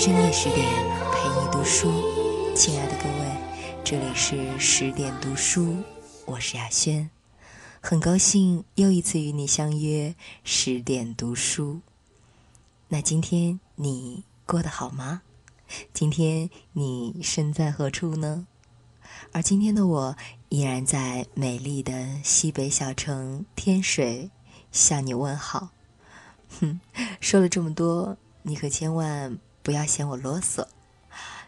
深夜十点陪你读书，亲爱的各位，这里是十点读书，我是雅轩，很高兴又一次与你相约十点读书。那今天你过得好吗？今天你身在何处呢？而今天的我依然在美丽的西北小城天水向你问好。哼，说了这么多，你可千万。不要嫌我啰嗦。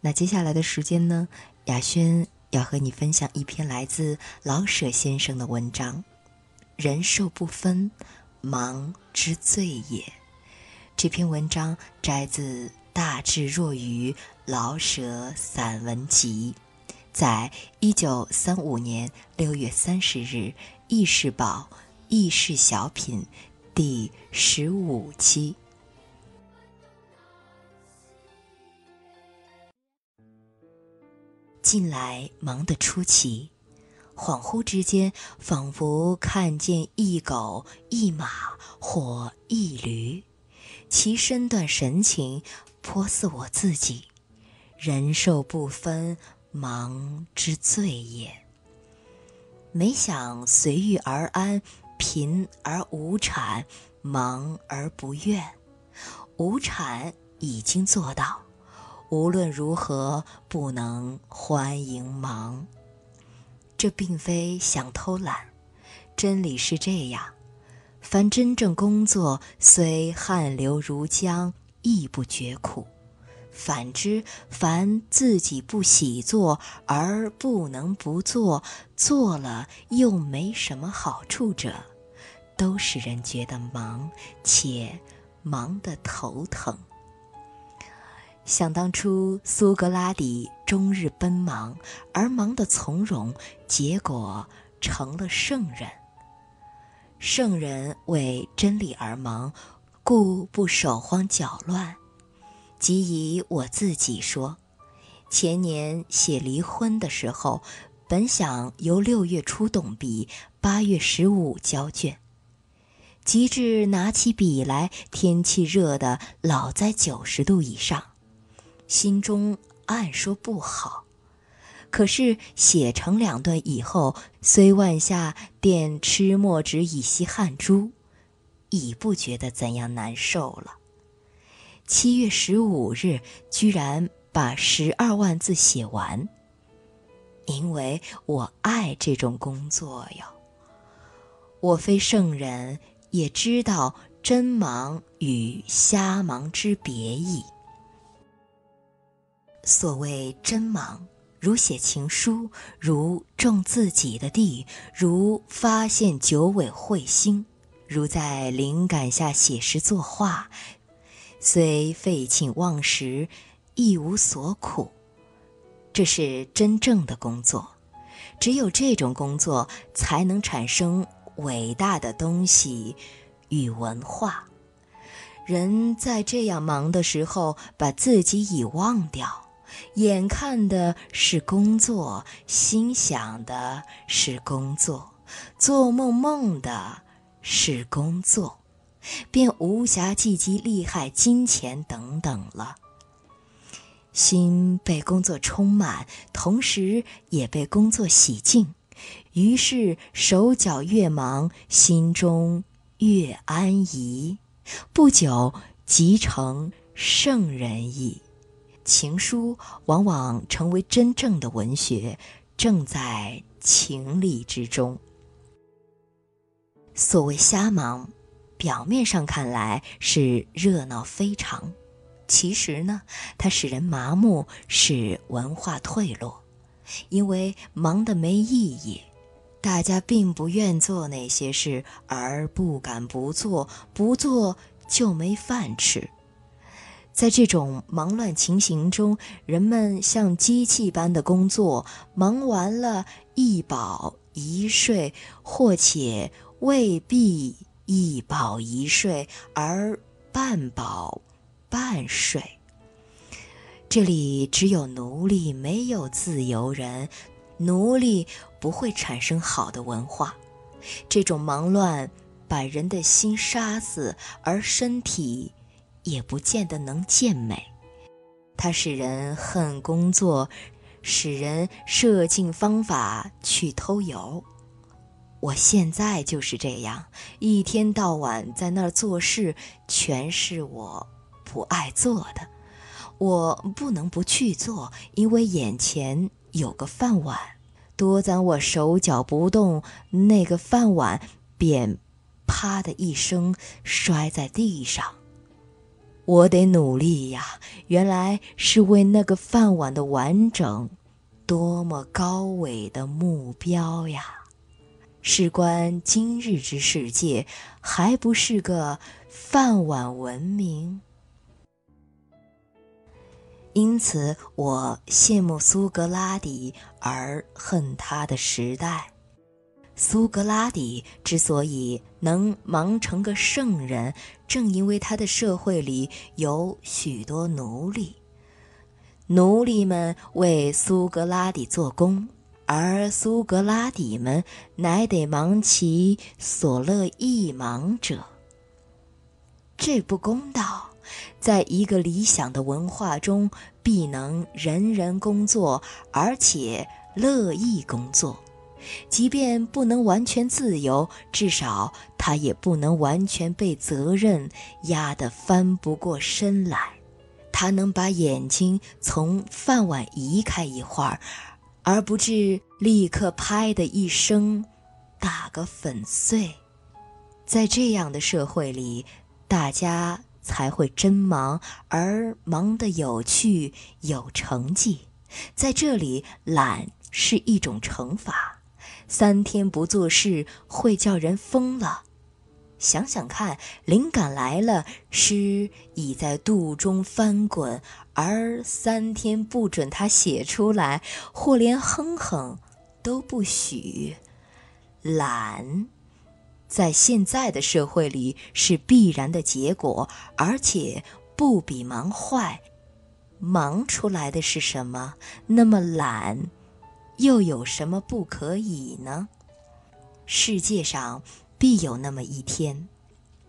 那接下来的时间呢？雅轩要和你分享一篇来自老舍先生的文章：“人兽不分，忙之罪也。”这篇文章摘自《大智若愚老舍散文集》，在一九三五年六月三十日《意识报》《意识小品》第十五期。近来忙得出奇，恍惚之间，仿佛看见一狗、一马或一驴，其身段神情颇似我自己。人兽不分，忙之罪也。没想随遇而安，贫而无产，忙而不怨。无产已经做到。无论如何，不能欢迎忙。这并非想偷懒，真理是这样：凡真正工作，虽汗流如浆，亦不觉苦；反之，凡自己不喜做而不能不做，做了又没什么好处者，都使人觉得忙，且忙得头疼。想当初，苏格拉底终日奔忙，而忙得从容，结果成了圣人。圣人为真理而忙，故不手慌脚乱。即以我自己说，前年写离婚的时候，本想由六月初动笔，八月十五交卷，及至拿起笔来，天气热得老在九十度以上。心中暗说不好，可是写成两段以后，虽万下便吃墨纸以吸汗珠，已不觉得怎样难受了。七月十五日，居然把十二万字写完。因为我爱这种工作哟。我非圣人，也知道真忙与瞎忙之别矣。所谓真忙，如写情书，如种自己的地，如发现九尾彗星，如在灵感下写诗作画，虽废寝忘食，亦无所苦。这是真正的工作，只有这种工作，才能产生伟大的东西与文化。人在这样忙的时候，把自己已忘掉。眼看的是工作，心想的是工作，做梦梦的是工作，便无暇计及利害、金钱等等了。心被工作充满，同时也被工作洗净，于是手脚越忙，心中越安逸，不久即成圣人矣。情书往往成为真正的文学，正在情理之中。所谓瞎忙，表面上看来是热闹非常，其实呢，它使人麻木，使文化退落。因为忙得没意义，大家并不愿做那些事，而不敢不做，不做就没饭吃。在这种忙乱情形中，人们像机器般的工作，忙完了，一饱一睡，或且未必一饱一睡，而半饱半睡。这里只有奴隶，没有自由人。奴隶不会产生好的文化。这种忙乱把人的心杀死，而身体。也不见得能见美。它使人恨工作，使人设尽方法去偷油。我现在就是这样，一天到晚在那儿做事，全是我不爱做的。我不能不去做，因为眼前有个饭碗。多攒我手脚不动，那个饭碗便啪的一声摔在地上。我得努力呀！原来是为那个饭碗的完整，多么高伟的目标呀！事关今日之世界，还不是个饭碗文明？因此，我羡慕苏格拉底，而恨他的时代。苏格拉底之所以能忙成个圣人，正因为他的社会里有许多奴隶，奴隶们为苏格拉底做工，而苏格拉底们乃得忙其所乐意忙者。这不公道。在一个理想的文化中，必能人人工作，而且乐意工作。即便不能完全自由，至少他也不能完全被责任压得翻不过身来。他能把眼睛从饭碗移开一会儿，而不至立刻拍的一声打个粉碎。在这样的社会里，大家才会真忙，而忙得有趣有成绩。在这里，懒是一种惩罚。三天不做事会叫人疯了。想想看，灵感来了，诗已在肚中翻滚，而三天不准他写出来，或连哼哼都不许。懒，在现在的社会里是必然的结果，而且不比忙坏。忙出来的是什么？那么懒。又有什么不可以呢？世界上必有那么一天，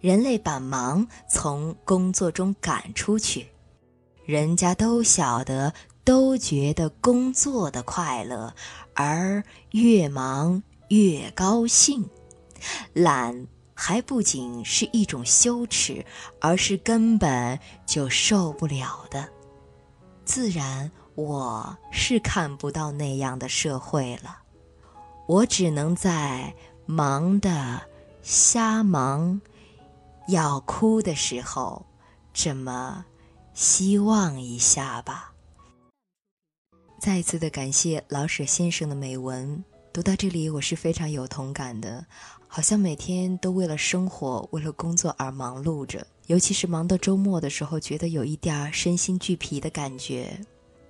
人类把忙从工作中赶出去，人家都晓得，都觉得工作的快乐，而越忙越高兴。懒还不仅是一种羞耻，而是根本就受不了的，自然。我是看不到那样的社会了，我只能在忙的瞎忙，要哭的时候，这么希望一下吧。再一次的感谢老舍先生的美文，读到这里我是非常有同感的，好像每天都为了生活、为了工作而忙碌着，尤其是忙到周末的时候，觉得有一点身心俱疲的感觉。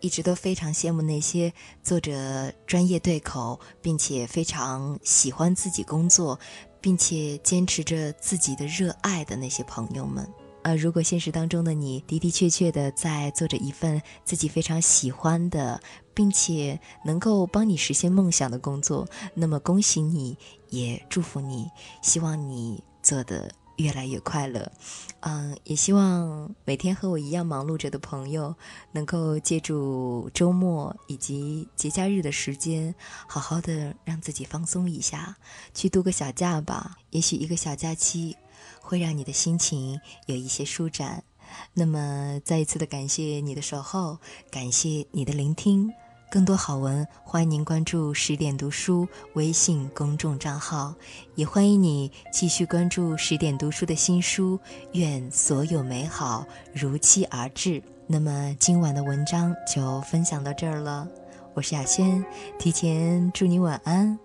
一直都非常羡慕那些做着专业对口，并且非常喜欢自己工作，并且坚持着自己的热爱的那些朋友们。呃，如果现实当中的你的的确确的在做着一份自己非常喜欢的，并且能够帮你实现梦想的工作，那么恭喜你，也祝福你，希望你做的。越来越快乐，嗯，也希望每天和我一样忙碌着的朋友，能够借助周末以及节假日的时间，好好的让自己放松一下，去度个小假吧。也许一个小假期，会让你的心情有一些舒展。那么，再一次的感谢你的守候，感谢你的聆听。更多好文，欢迎您关注十点读书微信公众账号，也欢迎你继续关注十点读书的新书。愿所有美好如期而至。那么今晚的文章就分享到这儿了，我是雅轩，提前祝你晚安，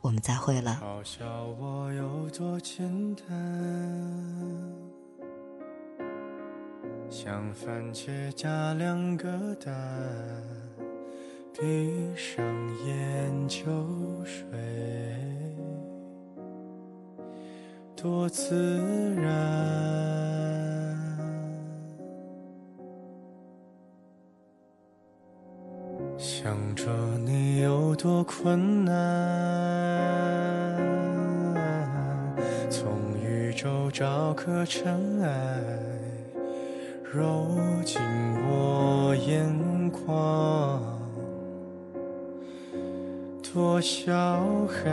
我们再会了。嘲笑我有多简单，像番茄加两个蛋。闭上眼就睡，多自然。想着你有多困难，从宇宙找颗尘埃。揉进我眼眶，多小孩。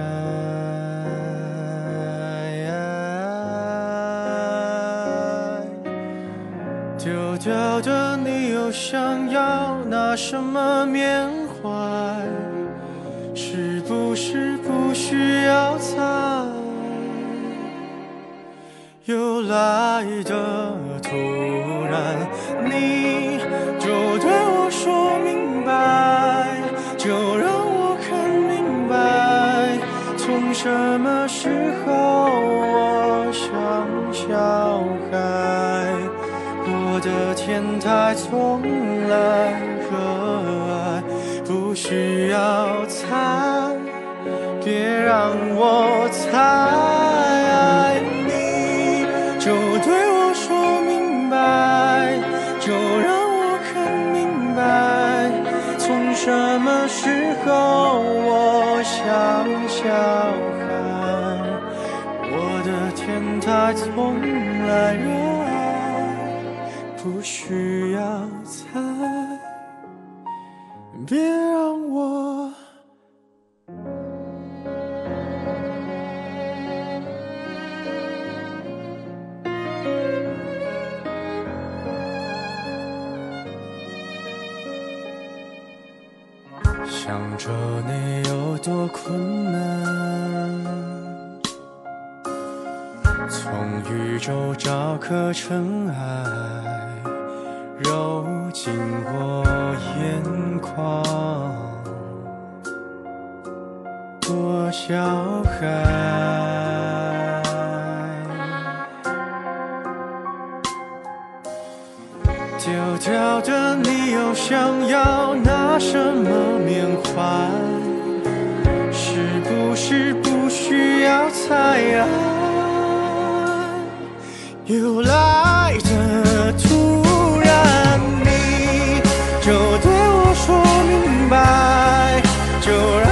丢掉的你又想要拿什么缅怀？是不是不需要猜？又来的突然，你什么时候我像小孩？我的天台从来热爱，不需要猜，别让我猜。你就对我说明白，就让我看明白，从什么时候我像小天台从来热爱。不需要猜，别让我想着你有多困难，从宇宙找颗尘埃。揉进我眼眶，多小孩。丢掉的你又想要拿什么缅怀？是不是不需要猜？又来的突然，你就对我说明白，就让